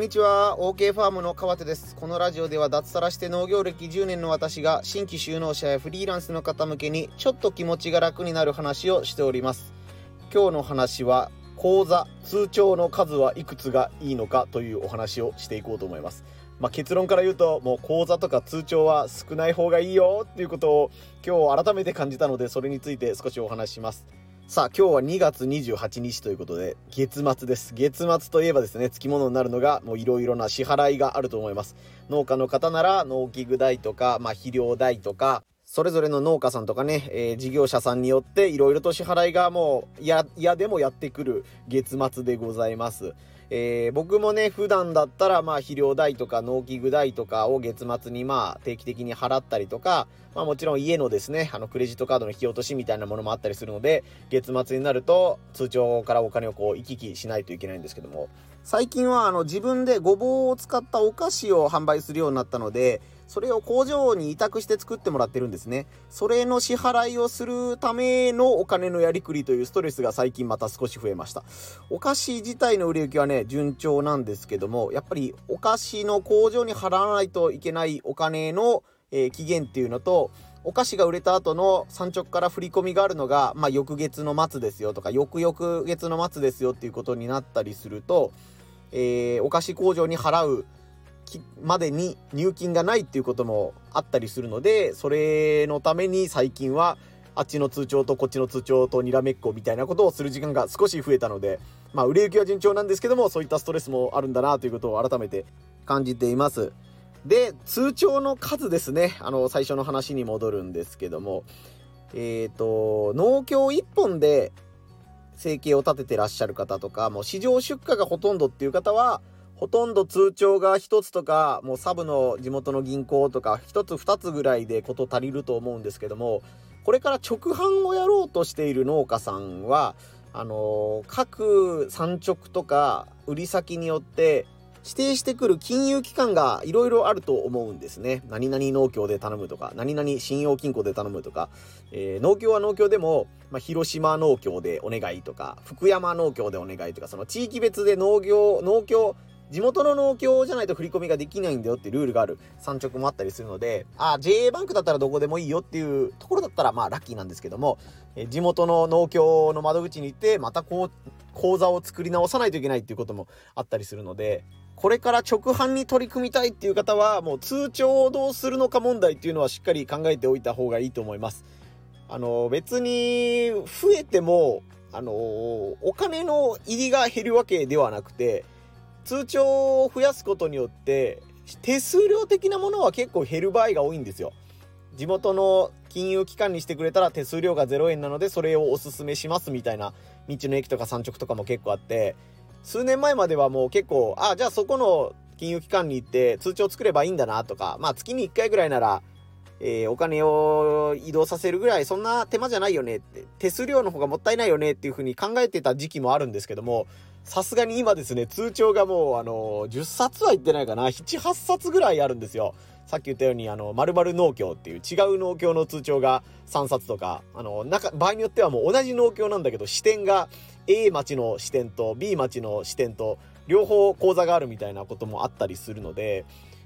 んにちは。OK ファームの川手です。このラジオでは脱サラして農業歴10年の私が新規就農者やフリーランスの方向けにちょっと気持ちが楽になる話をしております。今日の話は講座通帳の数はいくつがいいのかというお話をしていこうと思います。まあ、結論から言うともう講座とか通帳は少ない方がいいよっていうことを今日改めて感じたのでそれについて少しお話しします。さあ今日は2月28日ということで月末です。月末といえばですね付き物になるのがもういろいろな支払いがあると思います。農家の方なら農機具代とか、まあ、肥料代とかそれぞれの農家さんとかね、えー、事業者さんによっていろいろと支払いがもう嫌でもやってくる月末でございます。えー、僕もね、普段だったら、まあ、肥料代とか農機具代とかを月末に、まあ、定期的に払ったりとか、まあ、もちろん家のですね、あの、クレジットカードの引き落としみたいなものもあったりするので、月末になると、通帳からお金をこう、行き来しないといけないんですけども、最近は、あの、自分でごぼうを使ったお菓子を販売するようになったので、それを工場に委託して作ってもらってるんですね。それの支払いをするためのお金のやりくりというストレスが最近また少し増えました。お菓子自体の売れ行きはね、順調なんですけども、やっぱりお菓子の工場に払わないといけないお金の、えー、期限っていうのと、お菓子が売れた後の産直から振り込みがあるのが、まあ、翌月の末ですよとか、翌々月の末ですよっていうことになったりすると、えー、お菓子工場に払うまでに入金がないっていうこともあったりするので、それのために最近は、あっちの通帳とこっちの通帳とにらめっこみたいなことをする時間が少し増えたので、まあ、売れ行きは順調なんですけども、そういったストレスもあるんだなということを改めて感じています。で、通帳の数ですね。あの、最初の話に戻るんですけども、えっ、ー、と、農協1本で生計を立ててらっしゃる方とか、もう市場出荷がほとんどっていう方は、ほとんど通帳が1つとか、もうサブの地元の銀行とか、1つ2つぐらいでこと足りると思うんですけども、これから直販をやろうとしている農家さんは、あの、各産直とか売り先によって指定してくる金融機関がいろいろあると思うんですね。何々農協で頼むとか、何々信用金庫で頼むとか、えー、農協は農協でも、まあ、広島農協でお願いとか、福山農協でお願いとか、その地域別で農業、農協、地元の農協じゃないと振り込みができないんだよってルールがある産直もあったりするので、あ、JA バンクだったらどこでもいいよっていうところだったらまあラッキーなんですけども、え地元の農協の窓口に行って、またこう、講座を作り直さないといけないっていうこともあったりするので、これから直販に取り組みたいっていう方は、もう通帳をどうするのか問題っていうのはしっかり考えておいた方がいいと思います。あの、別に増えても、あの、お金の入りが減るわけではなくて、通帳を増やすことによって手数料的なものは結構減る場合が多いんですよ。地元の金融機関にしてくれたら手数料が0円なのでそれをおすすめしますみたいな道の駅とか産直とかも結構あって数年前まではもう結構あじゃあそこの金融機関に行って通帳作ればいいんだなとかまあ月に1回ぐらいなら、えー、お金を移動させるぐらいそんな手間じゃないよねって手数料の方がもったいないよねっていうふうに考えてた時期もあるんですけどもさすがに今ですね、通帳がもう、あの、10冊は言ってないかな、7、8冊ぐらいあるんですよ。さっき言ったように、あの、〇〇農協っていう違う農協の通帳が3冊とか、あの、中、場合によってはもう同じ農協なんだけど、支店が A 町の支店と B 町の支店と、両方口座があるみたいなこともあったりするので、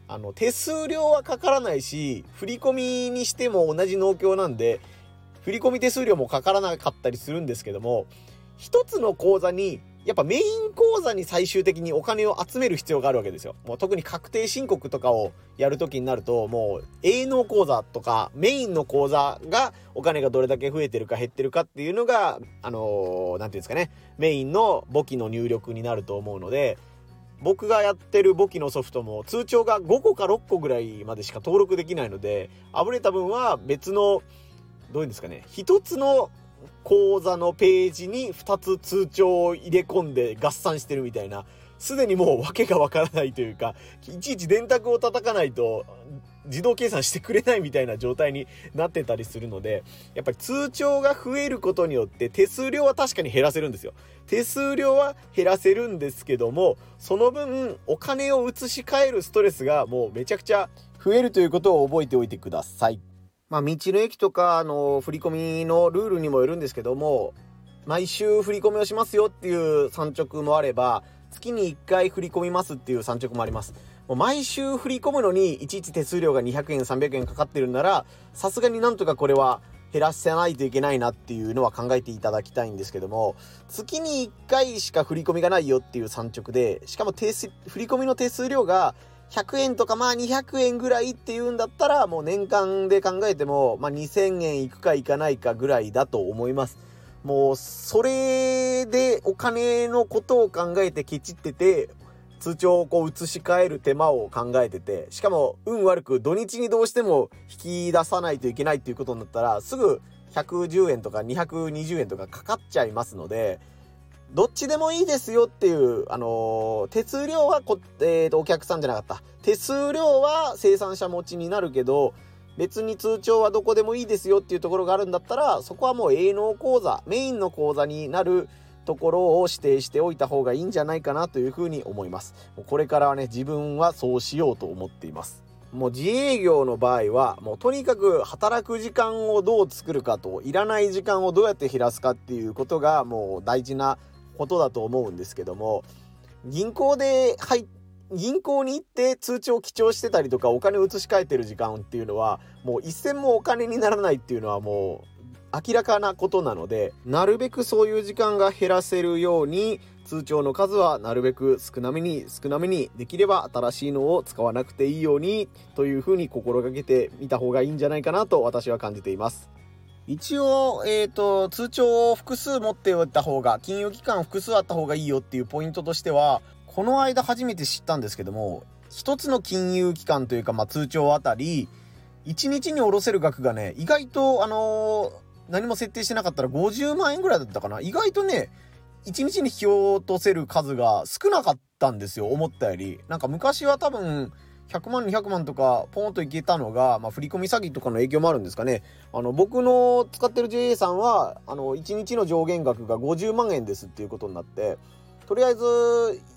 あの、手数料はかからないし、振り込みにしても同じ農協なんで、振り込み手数料もかからなかったりするんですけども、一つの口座にやっぱメイン口座に最終的にお金を集める必要があるわけですよ。もう特に確定申告とかをやるときになると、もう営農口座とかメインの口座がお金がどれだけ増えてるか減ってるかっていうのが、あのー、なんていうんですかね、メインの簿記の入力になると思うので、僕がやってる簿記のソフトも通帳が5個か6個ぐらいまでしか登録できないので、あぶれた分は別の、どういうんですかね、一つの口座のページに2つ通帳を入れ込んで合算してるみたいな、すでにもう訳がわからないというか、いちいち電卓を叩かないと自動計算してくれないみたいな状態になってたりするので、やっぱり通帳が増えることによって手数料は確かに減らせるんですよ。手数料は減らせるんですけども、その分お金を移し替えるストレスがもうめちゃくちゃ増えるということを覚えておいてください。まあ、道の駅とか、あの、振り込みのルールにもよるんですけども、毎週振り込みをしますよっていう産直もあれば、月に1回振り込みますっていう産直もあります。もう毎週振り込むのに、いちいち手数料が200円、300円かかってるんなら、さすがになんとかこれは減らせないといけないなっていうのは考えていただきたいんですけども、月に1回しか振り込みがないよっていう産直で、しかも手振り込みの手数料が100円とかまあ200円ぐらいっていうんだったら、もう年間で考えても、まあ2000円いくかいかないかぐらいだと思います。もう、それでお金のことを考えてケチってて、通帳をこう移し替える手間を考えてて、しかも運悪く土日にどうしても引き出さないといけないっていうことになったら、すぐ110円とか220円とかかかっちゃいますので、どっちでもいいですよっていう、あのー、手数料はこ、えーと、お客さんじゃなかった。手数料は生産者持ちになるけど、別に通帳はどこでもいいですよっていうところがあるんだったら、そこはもう営農講座、メインの講座になるところを指定しておいた方がいいんじゃないかなというふうに思います。これからはね、自分はそうしようと思っています。もう自営業の場合は、もうとにかく働く時間をどう作るかと、いらない時間をどうやって減らすかっていうことがもう大事なことだと思うんですけども、銀行で入っ銀行に行って通帳を記帳してたりとかお金を移し替えてる時間っていうのはもう一銭もお金にならないっていうのはもう明らかなことなのでなるべくそういう時間が減らせるように通帳の数はなるべく少なめに少なめにできれば新しいのを使わなくていいようにというふうに心がけてみた方がいいんじゃないかなと私は感じています。一応、えっ、ー、と、通帳を複数持っておいた方が、金融機関複数あった方がいいよっていうポイントとしては、この間初めて知ったんですけども、一つの金融機関というか、まあ、通帳あたり、1日に下ろせる額がね、意外と、あのー、何も設定してなかったら50万円ぐらいだったかな。意外とね、1日に引き落とせる数が少なかったんですよ、思ったより。なんか昔は多分、100万、200万とかポンといけたのが、まあ、振り込み詐欺とかの影響もあるんですかね。あの、僕の使ってる JA さんは、あの、1日の上限額が50万円ですっていうことになって、とりあえず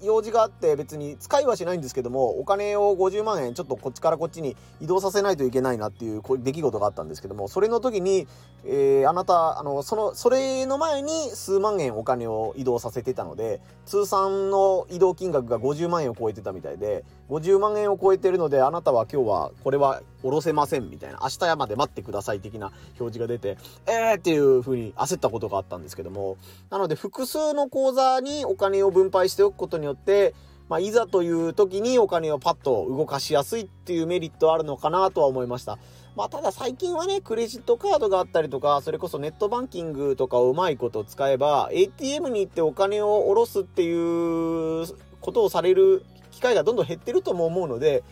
用事があって別に使いはしないんですけどもお金を50万円ちょっとこっちからこっちに移動させないといけないなっていう出来事があったんですけどもそれの時に、えー、あなたあのそのそれの前に数万円お金を移動させてたので通算の移動金額が50万円を超えてたみたいで50万円を超えてるのであなたは今日はこれは下ろせませんみたいな明日まで待ってください的な表示が出てえーっていう風に焦ったことがあったんですけどもなので複数の口座にお金を分配しておくことによって、まあ、いざという時にお金をパッと動かしやすいっていうメリットあるのかなとは思いました。まあ、ただ最近はね、クレジットカードがあったりとか、それこそネットバンキングとかをうまいこと使えば、ATM に行ってお金を下ろすっていうことをされる機会がどんどん減ってるとも思うので、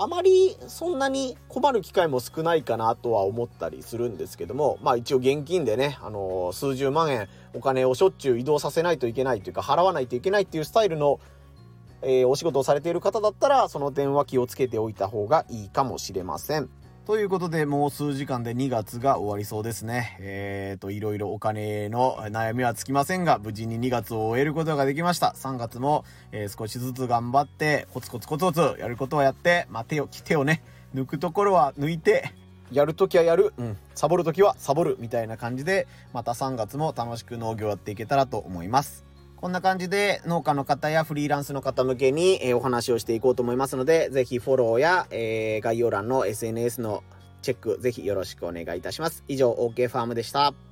あまりそんなに困る機会も少ないかなとは思ったりするんですけども、まあ一応現金でね、あのー、数十万円お金をしょっちゅう移動させないといけないというか、払わないといけないっていうスタイルの、えー、お仕事をされている方だったら、その電話気をつけておいた方がいいかもしれません。ということで、もう数時間で2月が終わりそうですね。えーと、いろいろお金の悩みはつきませんが、無事に2月を終えることができました。3月も、えー、少しずつ頑張って、コツコツコツコツやることはやって、まあ、手を、手をね、抜くところは抜いて、やるときはやる、うん、サボるときはサボる、みたいな感じで、また3月も楽しく農業やっていけたらと思います。こんな感じで農家の方やフリーランスの方向けに、え、お話をしていこうと思いますので、ぜひフォローや、え、概要欄の SNS のチェックぜひよろしくお願いいたします。以上、OK ファームでした。